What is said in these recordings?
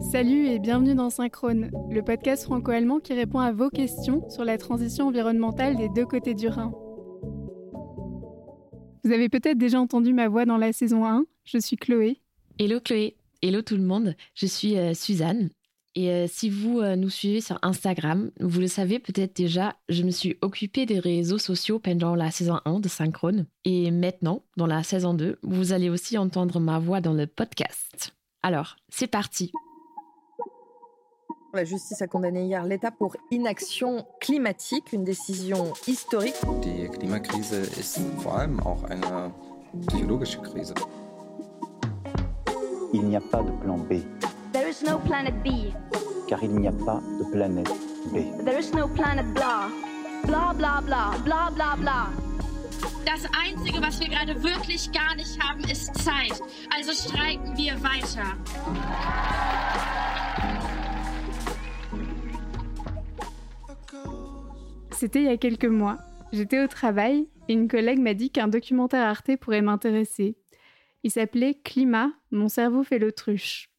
Salut et bienvenue dans Synchrone, le podcast franco-allemand qui répond à vos questions sur la transition environnementale des deux côtés du Rhin. Vous avez peut-être déjà entendu ma voix dans la saison 1, je suis Chloé. Hello Chloé, hello tout le monde, je suis euh, Suzanne. Et euh, si vous euh, nous suivez sur Instagram, vous le savez peut-être déjà, je me suis occupée des réseaux sociaux pendant la saison 1 de Synchrone. Et maintenant, dans la saison 2, vous allez aussi entendre ma voix dans le podcast. Alors, c'est parti. La justice a condamné hier l'État pour inaction climatique, une décision historique. Die Klimakrise ist vor allem auch eine psychologische Krise. Il n'y a pas de plan B. There is no planet B. Car il n'y a pas de planète B. There is no planet blah. Blah blah blah blah blah blah. Das Einzige, was wir gerade wirklich gar nicht haben, ist Zeit. Also streiken wir weiter. C'était il y a quelques mois. J'étais au travail et une collègue m'a dit qu'un documentaire Arte pourrait m'intéresser. Il s'appelait Climat, mon cerveau fait l'autruche.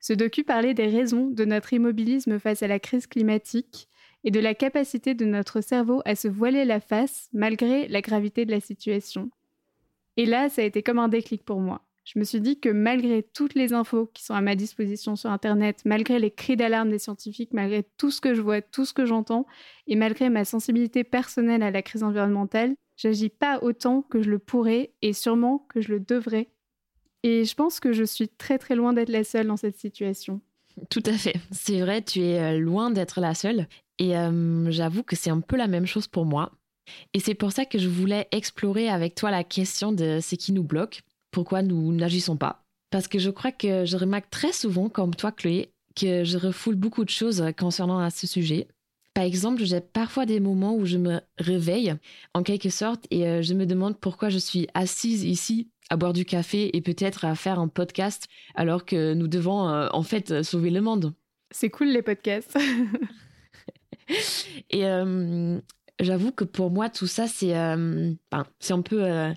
Ce docu parlait des raisons de notre immobilisme face à la crise climatique et de la capacité de notre cerveau à se voiler la face malgré la gravité de la situation. Et là, ça a été comme un déclic pour moi. Je me suis dit que malgré toutes les infos qui sont à ma disposition sur Internet, malgré les cris d'alarme des scientifiques, malgré tout ce que je vois, tout ce que j'entends, et malgré ma sensibilité personnelle à la crise environnementale, j'agis pas autant que je le pourrais et sûrement que je le devrais. Et je pense que je suis très très loin d'être la seule dans cette situation. Tout à fait. C'est vrai, tu es euh, loin d'être la seule. Et euh, j'avoue que c'est un peu la même chose pour moi. Et c'est pour ça que je voulais explorer avec toi la question de ce qui nous bloque pourquoi nous n'agissons pas. Parce que je crois que je remarque très souvent, comme toi Chloé, que je refoule beaucoup de choses concernant à ce sujet. Par exemple, j'ai parfois des moments où je me réveille, en quelque sorte, et euh, je me demande pourquoi je suis assise ici à boire du café et peut-être à faire un podcast alors que nous devons euh, en fait sauver le monde. C'est cool les podcasts. et euh, j'avoue que pour moi, tout ça, c'est ben, c'est un peu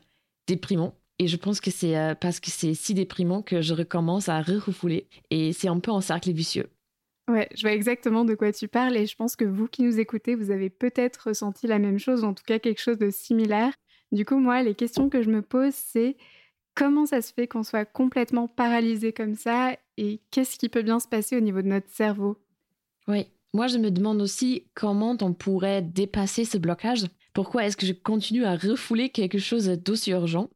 déprimant. Et je pense que c'est euh, parce que c'est si déprimant que je recommence à refouler. Et c'est un peu un cercle vicieux. Ouais, je vois exactement de quoi tu parles et je pense que vous qui nous écoutez, vous avez peut-être ressenti la même chose, ou en tout cas quelque chose de similaire. Du coup, moi, les questions que je me pose, c'est comment ça se fait qu'on soit complètement paralysé comme ça et qu'est-ce qui peut bien se passer au niveau de notre cerveau? Oui, moi je me demande aussi comment on pourrait dépasser ce blocage? Pourquoi est-ce que je continue à refouler quelque chose d'aussi urgent?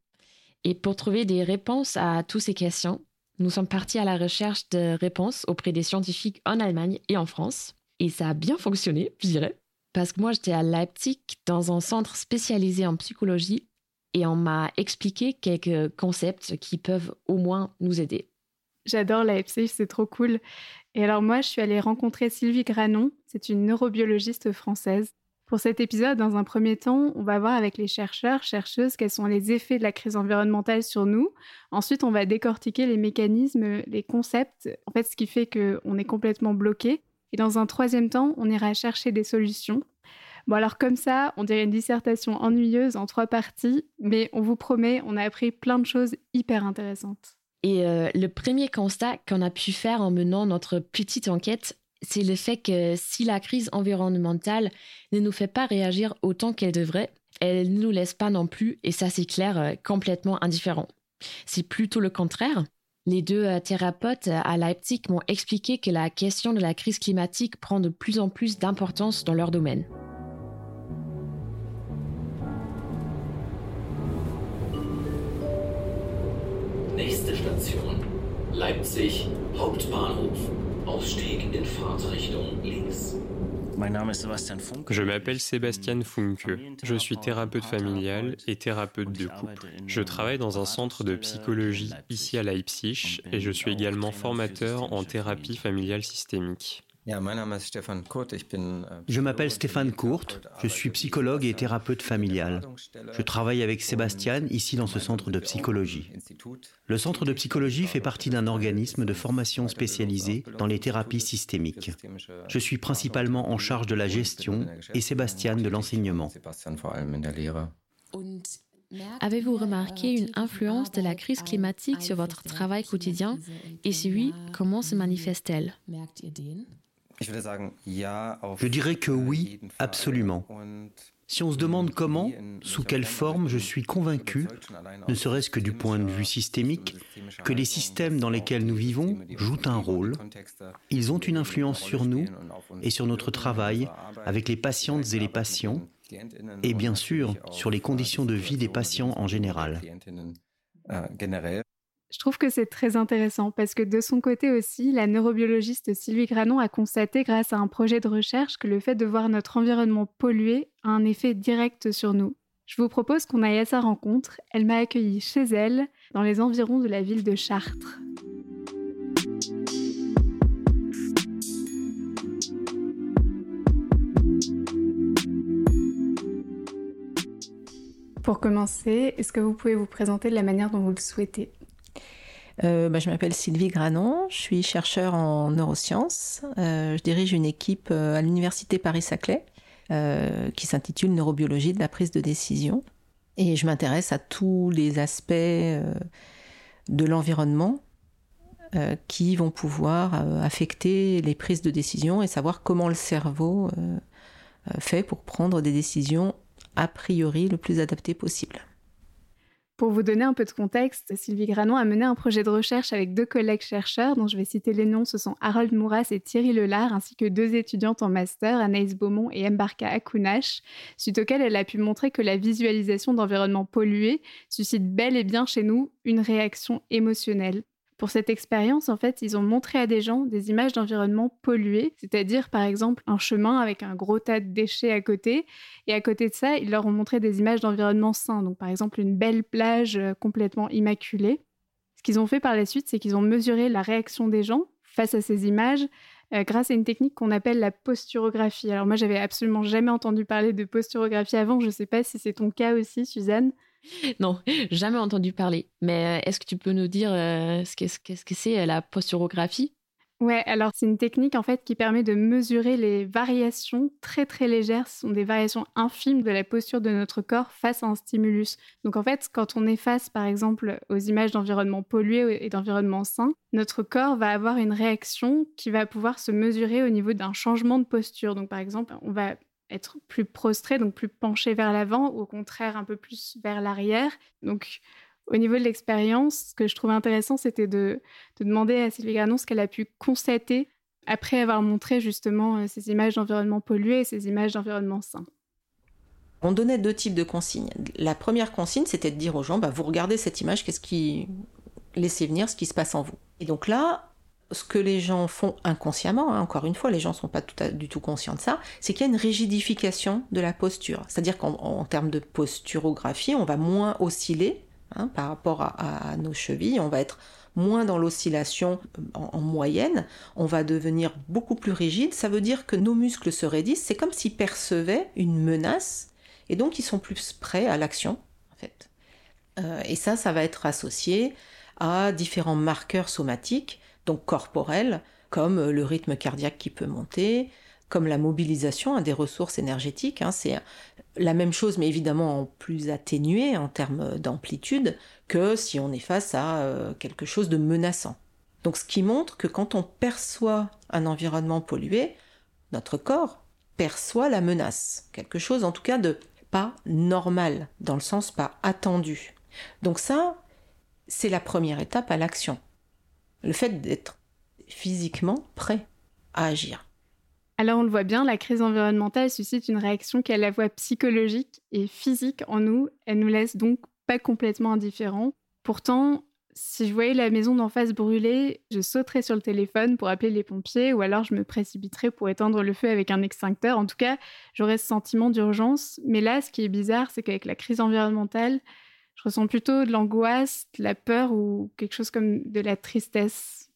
Et pour trouver des réponses à toutes ces questions, nous sommes partis à la recherche de réponses auprès des scientifiques en Allemagne et en France. Et ça a bien fonctionné, je dirais. Parce que moi, j'étais à Leipzig dans un centre spécialisé en psychologie et on m'a expliqué quelques concepts qui peuvent au moins nous aider. J'adore Leipzig, c'est trop cool. Et alors moi, je suis allée rencontrer Sylvie Granon, c'est une neurobiologiste française. Pour cet épisode, dans un premier temps, on va voir avec les chercheurs, chercheuses, quels sont les effets de la crise environnementale sur nous. Ensuite, on va décortiquer les mécanismes, les concepts, en fait, ce qui fait qu'on est complètement bloqué. Et dans un troisième temps, on ira chercher des solutions. Bon, alors comme ça, on dirait une dissertation ennuyeuse en trois parties, mais on vous promet, on a appris plein de choses hyper intéressantes. Et euh, le premier constat qu'on a pu faire en menant notre petite enquête, c'est le fait que si la crise environnementale ne nous fait pas réagir autant qu'elle devrait, elle ne nous laisse pas non plus, et ça c'est clair, euh, complètement indifférent. C'est plutôt le contraire. Les deux euh, thérapeutes à Leipzig m'ont expliqué que la question de la crise climatique prend de plus en plus d'importance dans leur domaine. Station. Leipzig, Hauptbahnhof. Je m'appelle Sébastien Funke. Je suis thérapeute familial et thérapeute de couple. Je travaille dans un centre de psychologie ici à Leipzig et je suis également formateur en thérapie familiale systémique. Äh, je m'appelle Stéphane Kurt, je suis psychologue et thérapeute familial. Je travaille avec Sébastien ici dans ce centre de psychologie. Le centre de psychologie fait partie d'un organisme de formation spécialisé dans les thérapies systémiques. Je suis principalement en charge de la gestion et Sébastien de l'enseignement. Avez-vous remarqué une influence de la crise climatique sur votre travail quotidien Et si oui, comment se manifeste-t-elle? Je dirais que oui, absolument. Si on se demande comment, sous quelle forme, je suis convaincu, ne serait-ce que du point de vue systémique, que les systèmes dans lesquels nous vivons jouent un rôle. Ils ont une influence sur nous et sur notre travail avec les patientes et les patients, et bien sûr sur les conditions de vie des patients en général. Je trouve que c'est très intéressant parce que de son côté aussi, la neurobiologiste Sylvie Granon a constaté grâce à un projet de recherche que le fait de voir notre environnement pollué a un effet direct sur nous. Je vous propose qu'on aille à sa rencontre. Elle m'a accueilli chez elle, dans les environs de la ville de Chartres. Pour commencer, est-ce que vous pouvez vous présenter de la manière dont vous le souhaitez? Euh, bah, je m'appelle Sylvie Granon, je suis chercheur en neurosciences. Euh, je dirige une équipe euh, à l'université Paris-Saclay qui s'intitule Neurobiologie de la prise de décision. Et je m'intéresse à tous les aspects de l'environnement qui vont pouvoir affecter les prises de décision et savoir comment le cerveau fait pour prendre des décisions a priori le plus adaptées possible. Pour vous donner un peu de contexte, Sylvie Granon a mené un projet de recherche avec deux collègues chercheurs, dont je vais citer les noms, ce sont Harold Mouras et Thierry Lelard, ainsi que deux étudiantes en master, Anaïs Beaumont et Mbarka Akunash, suite auxquelles elle a pu montrer que la visualisation d'environnements pollués suscite bel et bien chez nous une réaction émotionnelle. Pour cette expérience, en fait, ils ont montré à des gens des images d'environnement pollués, c'est-à-dire par exemple un chemin avec un gros tas de déchets à côté. Et à côté de ça, ils leur ont montré des images d'environnement sain, donc par exemple une belle plage euh, complètement immaculée. Ce qu'ils ont fait par la suite, c'est qu'ils ont mesuré la réaction des gens face à ces images euh, grâce à une technique qu'on appelle la posturographie. Alors moi, j'avais absolument jamais entendu parler de posturographie avant. Je ne sais pas si c'est ton cas aussi, Suzanne. Non, jamais entendu parler. Mais euh, est-ce que tu peux nous dire euh, ce qu'est-ce que c'est euh, la posturographie? Ouais, alors c'est une technique en fait qui permet de mesurer les variations très très légères, ce sont des variations infimes de la posture de notre corps face à un stimulus. Donc en fait, quand on est face par exemple aux images d'environnement pollué et d'environnement sain, notre corps va avoir une réaction qui va pouvoir se mesurer au niveau d'un changement de posture. Donc par exemple, on va être plus prostré, donc plus penché vers l'avant, ou au contraire un peu plus vers l'arrière. Donc, au niveau de l'expérience, ce que je trouvais intéressant, c'était de, demander à Sylvie Granon ce qu'elle a pu constater après avoir montré justement euh, ces images d'environnement pollué et ces images d'environnement sain. On donnait deux types de consignes. La première consigne, c'était de dire aux gens, bah, vous regardez cette image, qu'est-ce qui... Laissez venir ce qui se passe en vous? Et donc là, ce que les gens font inconsciemment, hein, encore une fois, les gens ne sont pas du tout conscients de ça, c'est qu'il y a une rigidification de la posture. C'est-à-dire qu'en termes de posturographie, on va moins osciller hein, par rapport à, nos chevilles, on va être moins dans l'oscillation euh, en, en, moyenne, on va devenir beaucoup plus rigide. Ça veut dire que nos muscles se raidissent, c'est comme s'ils percevaient une menace, et donc ils sont plus prêts à l'action, en fait. Euh, et ça, ça va être associé à différents marqueurs somatiques donc corporelle, comme euh, le rythme cardiaque qui peut monter, comme la mobilisation des ressources énergétiques. Hein. c'est la même chose, mais évidemment en plus atténué en termes d'amplitude que si on est face à euh, quelque chose de menaçant. Donc ce qui montre que quand on perçoit un environnement pollué, notre corps perçoit la menace, quelque chose en tout cas de pas normal, dans le sens pas attendu. Donc ça, c'est la première étape à l'action le fait d'être physiquement prêt à agir. Alors on le voit bien, la crise environnementale suscite une réaction qui à la fois psychologique et physique en nous. Elle nous laisse donc pas complètement indifférents. Pourtant, si je voyais la maison d'en face brûler, je sauterais sur le téléphone pour appeler les pompiers ou alors je me précipiterais pour éteindre le feu avec un extincteur. En tout cas, j'aurais ce sentiment d'urgence. Mais là, ce qui est bizarre, c'est qu'avec la crise environnementale, je ressens plutôt de l'angoisse, de la peur ou quelque chose comme de la tristesse.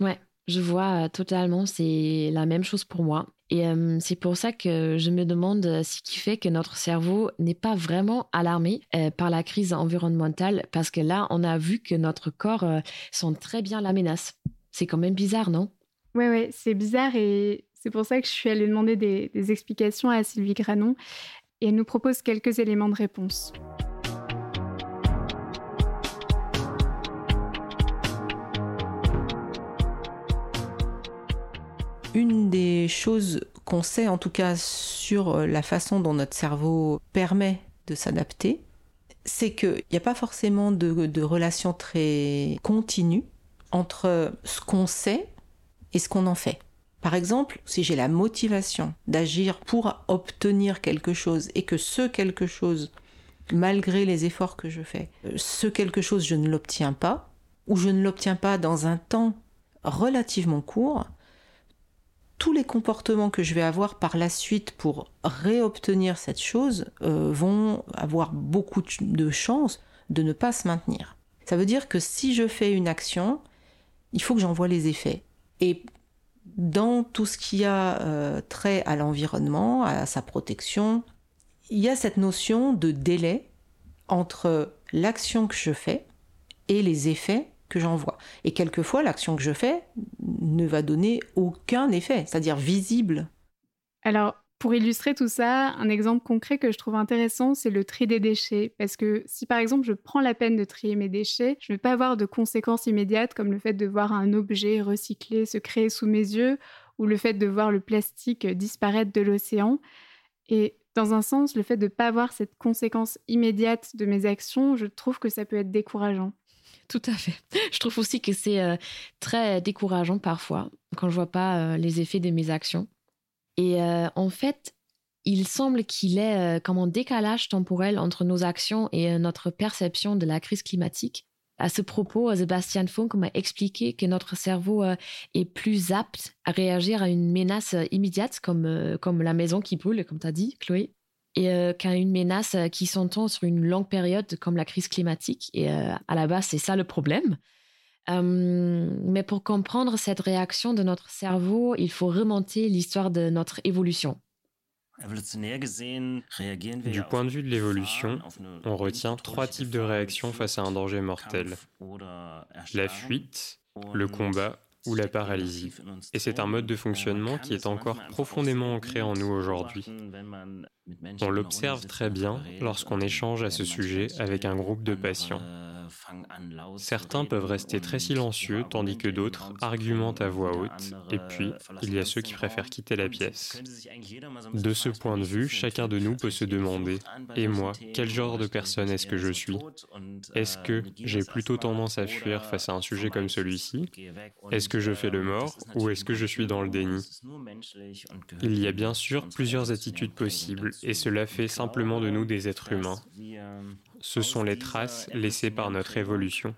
Ouais, je vois euh, totalement, c'est la même chose pour moi. Et euh, c'est pour ça que je me demande ce qui fait que notre cerveau n'est pas vraiment alarmé euh, par la crise environnementale, parce que là, on a vu que notre corps sent très bien la menace. C'est quand même bizarre, non? Oui, ouais, c'est bizarre et c'est pour ça que je suis allée demander des, des explications à Sylvie Granon et elle nous propose quelques éléments de réponse. Une des choses qu'on sait en tout cas sur euh, la façon dont notre cerveau permet de s'adapter, c'est qu'il n'y a pas forcément de, relation très continue entre ce qu'on sait et ce qu'on en fait. Par exemple, si j'ai la motivation d'agir pour obtenir quelque chose et que ce quelque chose, malgré les efforts que je fais, euh, ce quelque chose je ne l'obtiens pas, ou je ne l'obtiens pas dans un temps relativement court, tous les comportements que je vais avoir par la suite pour réobtenir cette chose euh, vont avoir beaucoup de chances de ne pas se maintenir. Ça veut dire que si je fais une action, il faut que j'en vois les effets. Et dans tout ce qui a euh, trait à l'environnement, à sa protection, il y a cette notion de délai entre l'action que je fais et les effets que j'en vois. Et quelquefois, l'action que je fais ne va donner aucun effet, c'est-à-dire visible. Alors, pour illustrer tout ça, un exemple concret que je trouve intéressant, c'est le tri des déchets. Parce que si par exemple je prends la peine de trier mes déchets, je ne vais pas avoir de conséquences immédiates comme le fait de voir un objet recyclé se créer sous mes yeux ou le fait de voir le plastique disparaître de l'océan. Et dans un sens, le fait de ne pas avoir cette conséquence immédiate de mes actions, je trouve que ça peut être décourageant. Tout à fait. Je trouve aussi que c'est euh, très décourageant parfois quand je vois pas euh, les effets de mes actions. Et euh, en fait, il semble qu'il ait comme un décalage temporel entre nos actions et notre perception de la crise climatique. À ce propos, Sebastian Funk m'a expliqué que notre cerveau est plus apte à réagir à une menace immédiate comme, comme la maison qui brûle, comme tu as dit, Chloé, et euh, qu'à une menace euh, qui s'entend sur une longue période comme la crise climatique. Et euh, à la base, c'est ça le problème. mais pour comprendre cette réaction de notre cerveau, il faut remonter l'histoire de notre évolution. Du point de vue de l'évolution, on retient trois types de réactions face à un danger mortel. La fuite, le combat ou la paralysie. Et c'est un mode de fonctionnement qui est encore profondément ancré en nous aujourd'hui. On l'observe très bien lorsqu'on échange à ce sujet avec un groupe de patients. Certains peuvent rester très silencieux tandis que d'autres argumentent à voix haute, et puis il y a ceux qui préfèrent quitter la pièce. De ce point de vue, chacun de nous peut se demander, et moi, quel genre de personne est-ce que je suis? Est-ce que j'ai plutôt tendance à fuir face à un sujet comme celui-ci? Est-ce que je fais le mort ou est-ce que je suis dans le déni? Il y a bien sûr plusieurs attitudes possibles, et cela fait simplement de nous des êtres humains ce sont les traces laissées par notre évolution.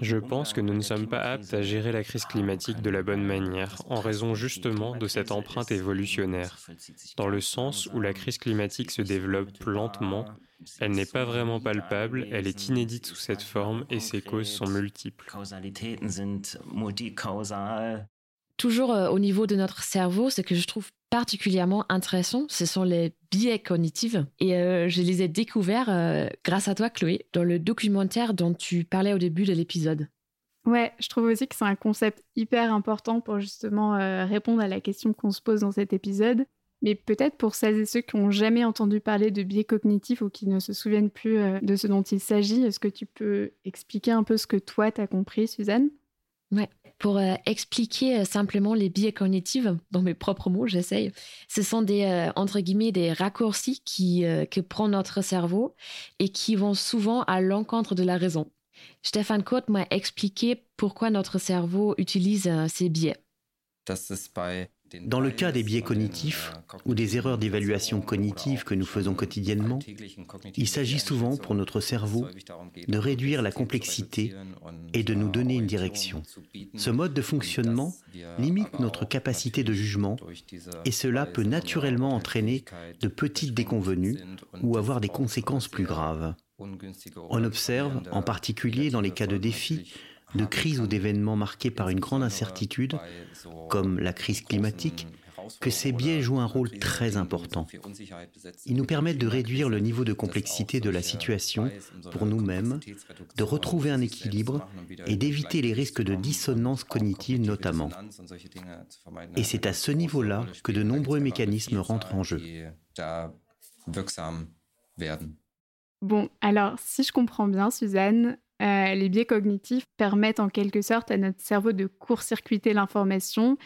Je pense que nous ne sommes pas aptes à gérer la crise climatique de la bonne manière, en raison justement de cette empreinte évolutionnaire. Dans le sens où la crise climatique se développe lentement, elle n'est pas vraiment palpable, elle est inédite sous cette forme et ses causes sont multiples. Toujours euh, au niveau de notre cerveau, ce que je trouve particulièrement intéressant, ce sont les biais cognitifs. Et euh, je les ai découverts euh, grâce à toi, Chloé, dans le documentaire dont tu parlais au début de l'épisode. Ouais, je trouve aussi que c'est un concept hyper important pour justement répondre à la question qu'on se pose dans cet épisode. Mais peut-être pour celles et ceux qui n'ont jamais entendu parler de biais cognitifs ou qui ne se souviennent plus de ce dont il s'agit, est-ce que tu peux expliquer un peu ce que toi t'as compris, Suzanne? Ouais. Pour euh, expliquer euh, simplement les biais cognitifs, dans mes propres mots, j'essaye, ce sont des, euh, entre guillemets, des raccourcis qui, que prend notre cerveau et qui vont souvent à l'encontre de la raison. Stéphane Cote m'a expliqué pourquoi notre cerveau utilise ces biais. Dans le cas des biais cognitifs ou des erreurs d'évaluation cognitive que nous faisons quotidiennement, il s'agit souvent pour notre cerveau de réduire la complexité et de nous donner une direction. Ce mode de fonctionnement limite notre capacité de jugement et cela peut naturellement entraîner de petites déconvenues ou avoir des conséquences plus graves. On observe, en particulier dans les cas de défis, de crises ou d'événements marqués par une grande incertitude, comme la crise climatique, que ces biais jouent un rôle très important. Ils nous permettent de réduire le niveau de complexité de la situation pour nous-mêmes, de retrouver un équilibre et d'éviter les risques de dissonance cognitive notamment. Et c'est à ce niveau-là que de nombreux mécanismes rentrent en jeu. Bon, alors si je comprends bien, Suzanne, euh, les biais cognitifs permettent en quelque sorte à notre cerveau de court-circuiter l'information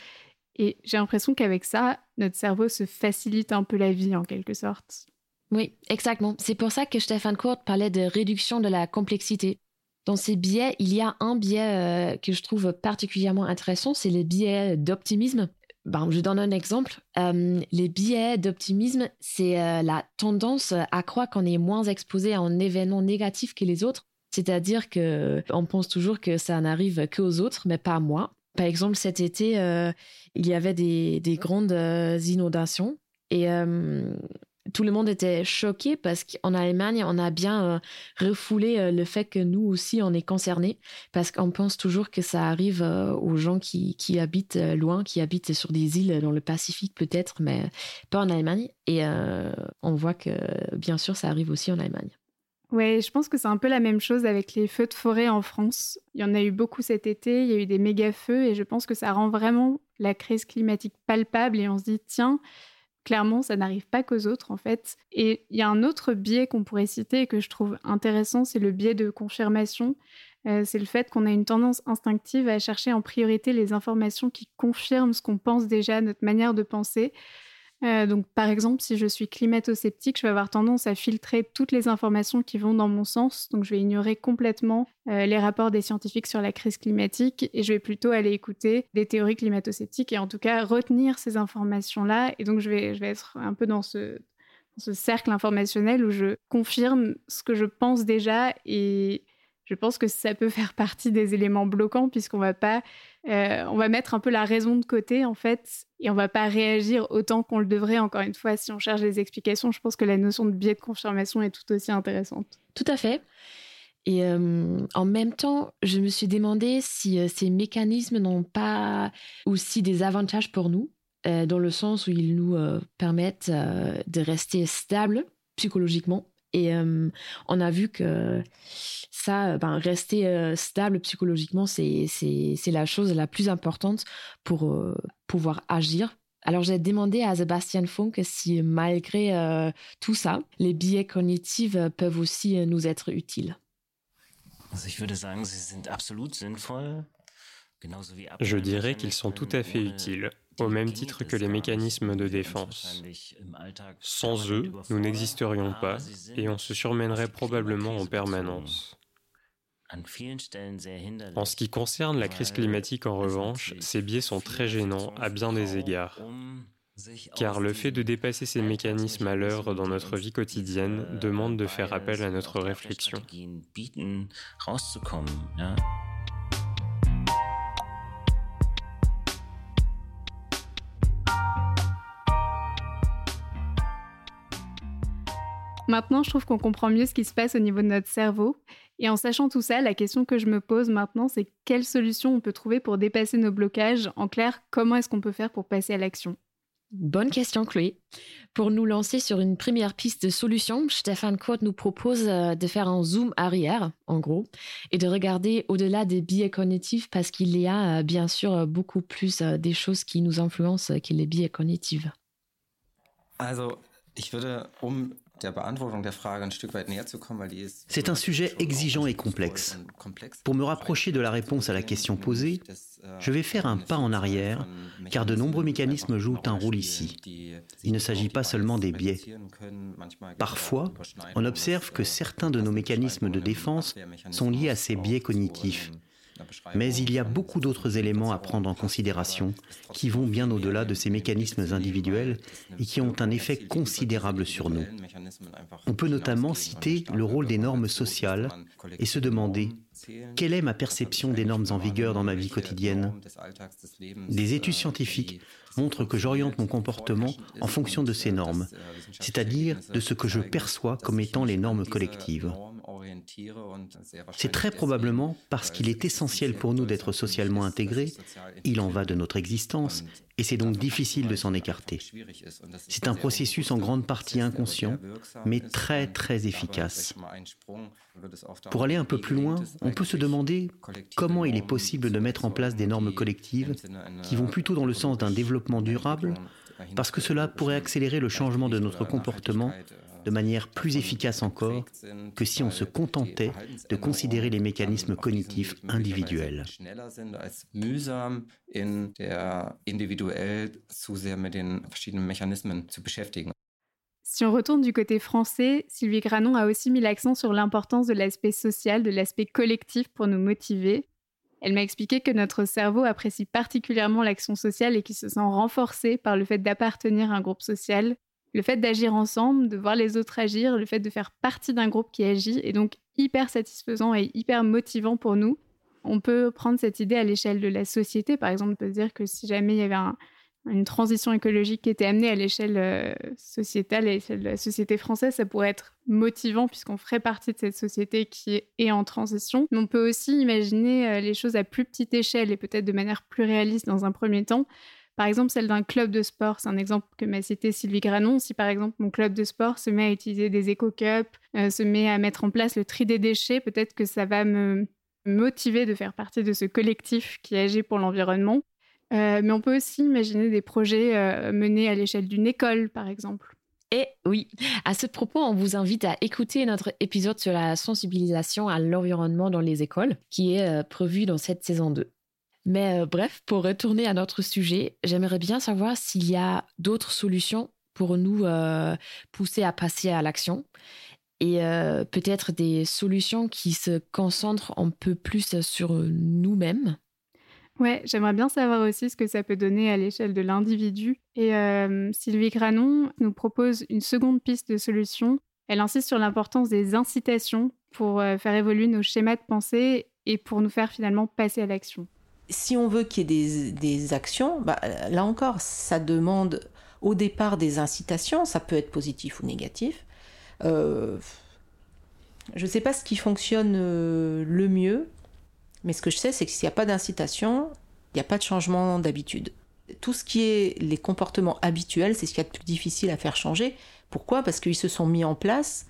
Et j'ai l'impression qu'avec ça, notre cerveau se facilite un peu la vie en quelque sorte. Oui, exactement. C'est pour ça que Stéphane Kurt parlait de réduction de la complexité. Dans ces biais, il y a un biais euh, que je trouve particulièrement intéressant, c'est le biais d'optimisme. Ben, je donne un exemple. Euh, les biais d'optimisme, c'est la tendance à croire qu'on est moins exposé à un événement négatif que les autres. C'est-à-dire que on pense toujours que ça n'arrive qu'aux autres, mais pas à moi. Par exemple, cet été, il y avait des, des grandes inondations et tout le monde était choqué parce qu'en Allemagne, on a bien euh, refoulé euh, le fait que nous aussi, on est concernés parce qu'on pense toujours que ça arrive euh, aux gens qui habitent loin, qui habitent sur des îles dans le Pacifique peut-être, mais pas en Allemagne. Et on voit que, bien sûr, ça arrive aussi en Allemagne. Oui, je pense que c'est un peu la même chose avec les feux de forêt en France. Il y en a eu beaucoup cet été, il y a eu des méga feux et je pense que ça rend vraiment la crise climatique palpable et on se dit, tiens, Clairement, ça n'arrive pas qu'aux autres, en fait. Et il y a un autre biais qu'on pourrait citer et que je trouve intéressant, c'est le biais de confirmation. Euh, c'est le fait qu'on a une tendance instinctive à chercher en priorité les informations qui confirment ce qu'on pense déjà, notre manière de penser. Euh, donc, par exemple, si je suis climato-sceptique, je vais avoir tendance à filtrer toutes les informations qui vont dans mon sens. Donc, je vais ignorer complètement euh, les rapports des scientifiques sur la crise climatique et je vais plutôt aller écouter des théories climato-sceptiques et en tout cas retenir ces informations-là. Et donc, je vais, être un peu dans ce, dans ce cercle informationnel où je confirme ce que je pense déjà et je pense que ça peut faire partie des éléments bloquants puisqu'on va pas, euh, on va mettre un peu la raison de côté en fait et on va pas réagir autant qu'on le devrait. Encore une fois, si on cherche des explications, je pense que la notion de biais de confirmation est tout aussi intéressante. Tout à fait. Et euh, en même temps, je me suis demandé si euh, ces mécanismes n'ont pas aussi des avantages pour nous, dans le sens où ils nous permettent de rester stables psychologiquement et euh, on a vu que ça, ben, rester euh, stable psychologiquement, c'est la chose la plus importante pour euh, pouvoir agir. Alors j'ai demandé à Sebastian Funk si malgré tout ça, les biais cognitifs peuvent aussi nous être utiles. Je dirais qu'ils sont tout à fait utiles au même titre que les mécanismes de défense. Sans eux, nous n'existerions pas et on se surmènerait probablement en permanence. En ce qui concerne la crise climatique, en revanche, ces biais sont très gênants à bien des égards. Car le fait de dépasser ces mécanismes à l'œuvre dans notre vie quotidienne demande de faire appel à notre réflexion. Maintenant, je trouve qu'on comprend mieux ce qui se passe au niveau de notre cerveau. Et en sachant tout ça, la question que je me pose maintenant, c'est quelle solution on peut trouver pour dépasser nos blocages? En clair, comment est-ce qu'on peut faire pour passer à l'action? Bonne question, Chloé. Pour nous lancer sur une première piste de solution, Stéphane Kurt nous propose euh, de faire un zoom arrière, en gros, et de regarder au-delà des biais cognitifs parce qu'il y a euh, bien sûr beaucoup plus euh, des choses qui nous influencent que les biais cognitifs. Also, ich würde, um c'est un sujet exigeant et complexe. Pour me rapprocher de la réponse à la question posée, je vais faire un pas en arrière, car de nombreux mécanismes jouent un rôle ici. Il ne s'agit pas seulement des biais. Parfois, on observe que certains de nos mécanismes de défense sont liés à ces biais cognitifs. Mais il y a beaucoup d'autres éléments à prendre en considération qui vont bien au-delà de ces mécanismes individuels et qui ont un effet considérable sur nous. On peut notamment citer le rôle des normes sociales et se demander quelle est ma perception des normes en vigueur dans ma vie quotidienne? Des études scientifiques montrent que j'oriente mon comportement en fonction de ces normes, c'est-à-dire de ce que je perçois comme étant les normes collectives. C'est très probablement parce qu'il est essentiel pour nous d'être socialement intégrés, il en va de notre existence, et c'est donc difficile de s'en écarter. C'est un processus en grande partie inconscient, mais très très efficace. Pour aller un peu plus loin, on peut se demander comment il est possible de mettre en place des normes collectives qui vont plutôt dans le sens d'un développement durable, parce que cela pourrait accélérer le changement de notre comportement de manière plus efficace encore que si on se contentait de considérer les mécanismes cognitifs individuels. Si on retourne du côté français, Sylvie Granon a aussi mis l'accent sur l'importance de l'aspect social, de l'aspect collectif pour nous motiver. Elle m'a expliqué que notre cerveau apprécie particulièrement l'action sociale et qu'il se sent renforcé par le fait d'appartenir à un groupe social. Le fait d'agir ensemble, de voir les autres agir, le fait de faire partie d'un groupe qui agit est donc hyper satisfaisant et hyper motivant pour nous. On peut prendre cette idée à l'échelle de la société. Par exemple, peut dire que si jamais il y avait un, une transition écologique qui était amenée à l'échelle euh, sociétale, à l'échelle de la société française, ça pourrait être motivant puisqu'on ferait partie de cette société qui est en transition. Mais on peut aussi imaginer euh, les choses à plus petite échelle et peut-être de manière plus réaliste dans un premier temps. Par exemple, celle d'un club de sport, c'est un exemple que m'a cité Sylvie Granon. Si par exemple mon club de sport se met à utiliser des éco-cups, euh, se met à mettre en place le tri des déchets, peut-être que ça va me motiver de faire partie de ce collectif qui agit pour l'environnement. Euh, mais on peut aussi imaginer des projets euh, menés à l'échelle d'une école, par exemple. Et oui, à ce propos, on vous invite à écouter notre épisode sur la sensibilisation à l'environnement dans les écoles, qui est prévu dans cette saison 2. Mais bref, pour retourner à notre sujet, j'aimerais bien savoir s'il y a d'autres solutions pour nous pousser à passer à l'action et peut-être des solutions qui se concentrent un peu plus sur nous-mêmes Ouais, j'aimerais bien savoir aussi ce que ça peut donner à l'échelle de l'individu. Et euh, Sylvie Granon nous propose une seconde piste de solution. Elle insiste sur l'importance des incitations pour euh, faire évoluer nos schémas de pensée et pour nous faire finalement passer à l'action. Si on veut qu'il y ait des, actions, bah, là encore, ça demande au départ des incitations, ça peut être positif ou négatif. Euh, je ne sais pas ce qui fonctionne le mieux. Mais ce que je sais, c'est que s'il n'y a pas d'incitation, il n'y a pas de changement d'habitude. Tout ce qui est les comportements habituels, c'est ce qui est le plus difficile à faire changer. Pourquoi? Parce qu'ils se sont mis en place.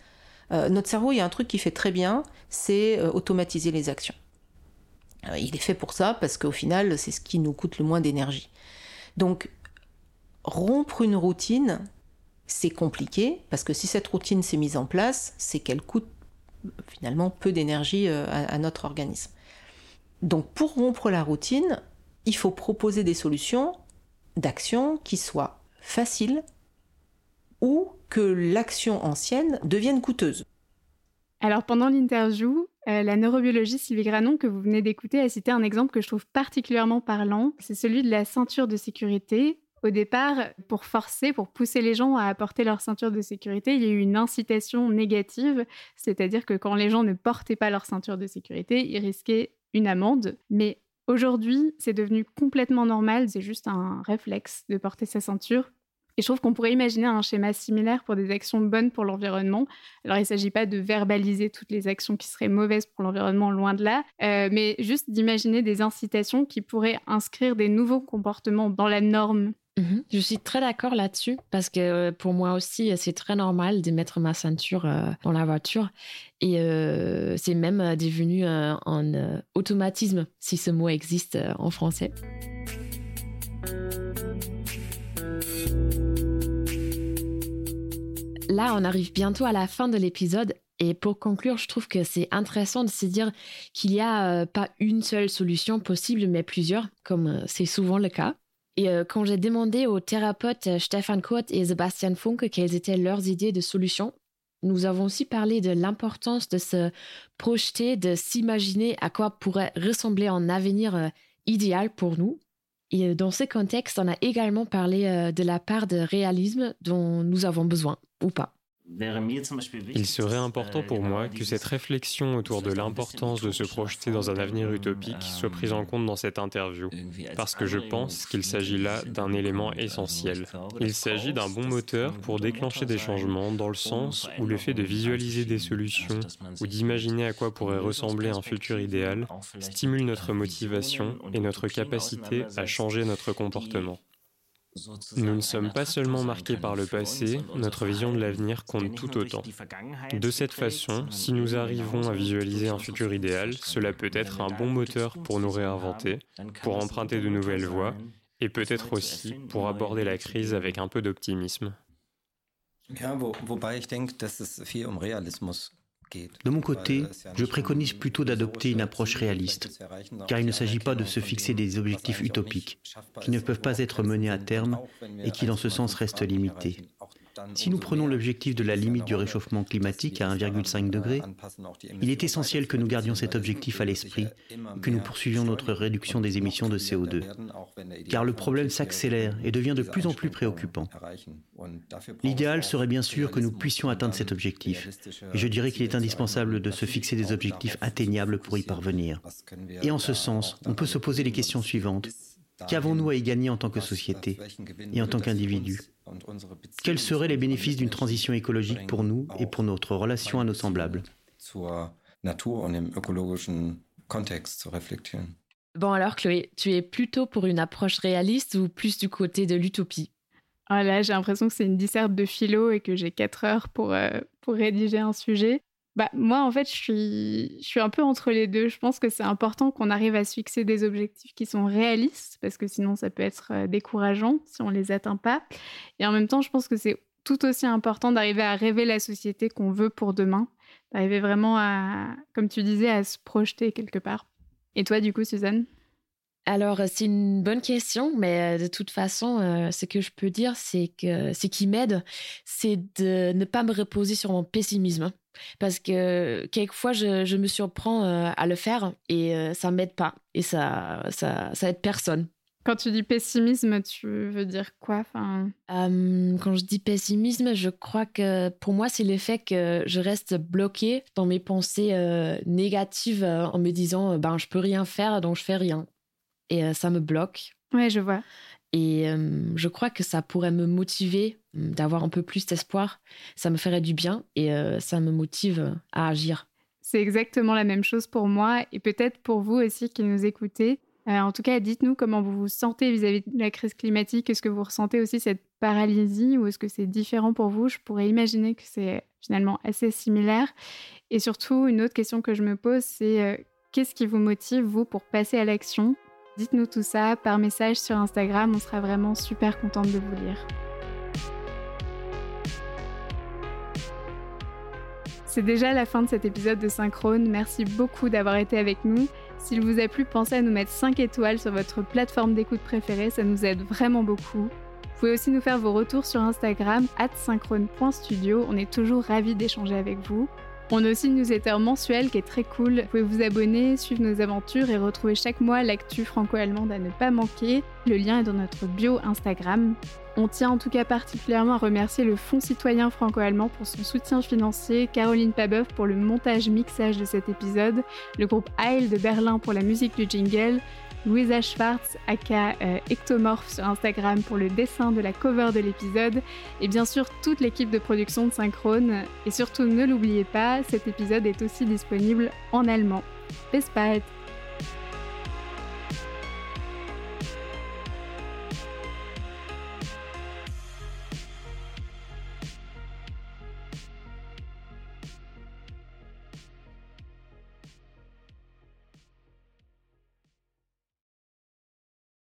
Euh, notre cerveau, il y a un truc qui fait très bien, c'est euh, automatiser les actions. Euh, il est fait pour ça parce qu'au final, c'est ce qui nous coûte le moins d'énergie. Donc, rompre une routine, c'est compliqué parce que si cette routine s'est mise en place, c'est qu'elle coûte finalement peu d'énergie à notre organisme. Donc pour rompre la routine, il faut proposer des solutions d'action qui soient faciles ou que l'action ancienne devienne coûteuse. Alors pendant l'interview, euh, la neurobiologiste Sylvie Granon que vous venez d'écouter a cité un exemple que je trouve particulièrement parlant, c'est celui de la ceinture de sécurité. Au départ, pour forcer, pour pousser les gens à apporter leur ceinture de sécurité, il y a eu une incitation négative, c'est-à-dire que quand les gens ne portaient pas leur ceinture de sécurité, ils risquaient une amende. Mais aujourd'hui, c'est devenu complètement normal, c'est juste un réflexe de porter sa ceinture. Et je trouve qu'on pourrait imaginer un schéma similaire pour des actions bonnes pour l'environnement. Alors, il ne s'agit pas de verbaliser toutes les actions qui seraient mauvaises pour l'environnement, loin de là, euh, mais juste d'imaginer des incitations qui pourraient inscrire des nouveaux comportements dans la norme Mhm. Je suis très d'accord là-dessus parce que euh, pour moi aussi, c'est très normal de mettre ma ceinture euh, dans la voiture et euh, c'est même devenu un automatisme si ce mot existe en français. Là, on arrive bientôt à la fin de l'épisode et pour conclure, je trouve que c'est intéressant de se dire qu'il n'y a pas une seule solution possible, mais plusieurs, comme c'est souvent le cas. Et euh, quand j'ai demandé aux thérapeutes euh, Stefan Kurt et Sebastian Funke quelles étaient leurs idées de solutions, nous avons aussi parlé de l'importance de se projeter, de s'imaginer à quoi pourrait ressembler un avenir euh, idéal pour nous. Et dans ce contexte, on a également parlé de la part de réalisme dont nous avons besoin, ou pas. Il serait important pour moi que cette réflexion autour de l'importance de se projeter dans un avenir utopique soit prise en compte dans cette interview, parce que je pense qu'il s'agit là d'un élément essentiel. Il s'agit d'un bon moteur pour déclencher des changements dans le sens où le fait de visualiser des solutions ou d'imaginer à quoi pourrait ressembler un futur idéal stimule notre motivation et notre capacité à changer notre comportement. Nous ne sommes pas seulement marqués par le passé, notre vision de l'avenir compte tout autant. De cette façon, si nous arrivons à visualiser un futur idéal, cela peut être un bon moteur pour nous réinventer, pour emprunter de nouvelles voies, et peut-être aussi pour aborder la crise avec un peu d'optimisme. De mon côté, je préconise plutôt d'adopter une approche réaliste, car il ne s'agit pas de se fixer des objectifs utopiques, qui ne peuvent pas être menés à terme et qui dans ce sens restent limités. Si nous prenons l'objectif de la limite du réchauffement climatique à 1,5 degré, il est essentiel que nous gardions cet objectif à l'esprit que nous poursuivions notre réduction des émissions de CO2. Car le problème s'accélère et devient de plus en plus préoccupant. L'idéal serait bien sûr que nous puissions atteindre cet objectif. Et je dirais qu'il est indispensable de se fixer des objectifs atteignables pour y parvenir. Et en ce sens, on peut se poser les questions suivantes. Qu'avons-nous à y gagner en tant que société et en tant qu'individu? Quels seraient les bénéfices d'une transition écologique pour nous et pour notre relation à nos semblables? Bon alors Chloé, tu es plutôt pour une approche réaliste ou plus du côté de l'utopie? Ah Là, j'ai l'impression que c'est une disserte de philo et que j'ai 4 heures pour, euh, pour rédiger un sujet. Bah, moi, en fait, je suis, je suis un peu entre les deux. Je pense que c'est important qu'on arrive à se fixer des objectifs qui sont réalistes, parce que sinon, ça peut être euh, décourageant si on ne les atteint pas. Et en même temps, je pense que c'est tout aussi important d'arriver à rêver la société qu'on veut pour demain, d'arriver vraiment à, comme tu disais, à se projeter quelque part. Et toi, du coup, Suzanne? Alors, c'est une bonne question, mais euh, de toute façon, euh, ce que je peux dire, c'est que ce qui m'aide, c'est de ne pas me reposer sur mon pessimisme. Parce que quelquefois, je, me surprends euh, à le faire et ça ne m'aide pas. Et ça, ça, ça aide personne. Quand tu dis pessimisme, tu veux dire quoi? Enfin... quand je dis pessimisme, je crois que pour moi, c'est le fait que je reste bloquée dans mes pensées négatives en me disant ben, je peux rien faire, donc je fais rien et euh, ça me bloque. Ouais, je vois. Et euh, je crois que ça pourrait me motiver hum, d'avoir un peu plus d'espoir. Ça me ferait du bien et euh, ça me motive à agir. C'est exactement la même chose pour moi et peut-être pour vous aussi qui nous écoutez. en tout cas, dites-nous comment vous vous sentez vis-à-vis de la crise climatique. Est-ce que vous ressentez aussi cette paralysie ou est-ce que c'est différent pour vous? Je pourrais imaginer que c'est finalement assez similaire. Et surtout, une autre question que je me pose, c'est qu'est-ce qui vous motive, vous, pour passer à l'action? Dites-nous tout ça par message sur Instagram, on sera vraiment super contente de vous lire. C'est déjà la fin de cet épisode de Synchrone. Merci beaucoup d'avoir été avec nous. S'il vous a plu, pensez à nous mettre 5 étoiles sur votre plateforme d'écoute préférée, ça nous aide vraiment beaucoup. Vous pouvez aussi nous faire vos retours sur Instagram, synchrone.studio. On est toujours ravis d'échanger avec vous. On a aussi une newsletter mensuelle qui est très cool. Vous pouvez vous abonner, suivre nos aventures et retrouver chaque mois l'actu franco-allemande à ne pas manquer. Le lien est dans notre bio Instagram. On tient en tout cas particulièrement à remercier le Fonds citoyen franco-allemand pour son soutien financier, Caroline Pabeuf pour le montage-mixage de cet épisode, le groupe Heil de Berlin pour la musique du jingle, Louisa Schwartz, aka euh, Ectomorph sur Instagram pour le dessin de la cover de l'épisode, et bien sûr toute l'équipe de production de Synchrone. Et surtout, ne l'oubliez pas, cet épisode est aussi disponible en allemand. Bis bald!